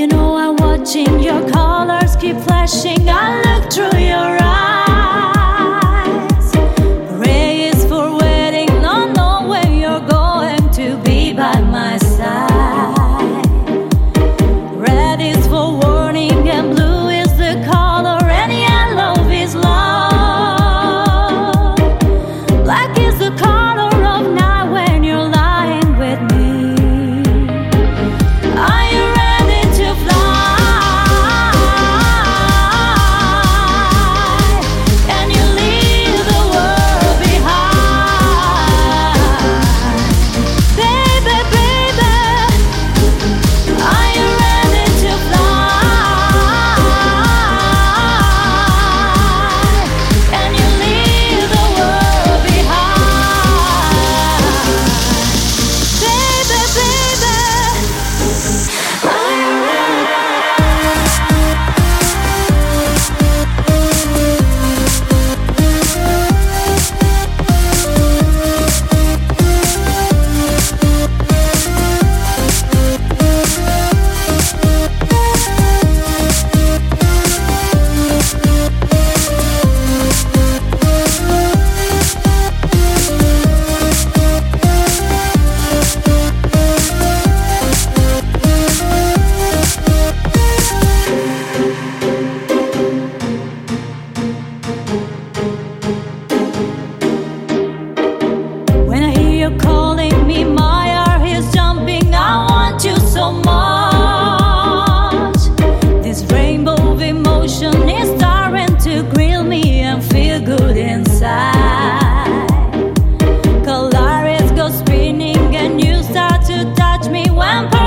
You know I'm watching your colors keep flashing. I vampire.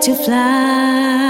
to fly.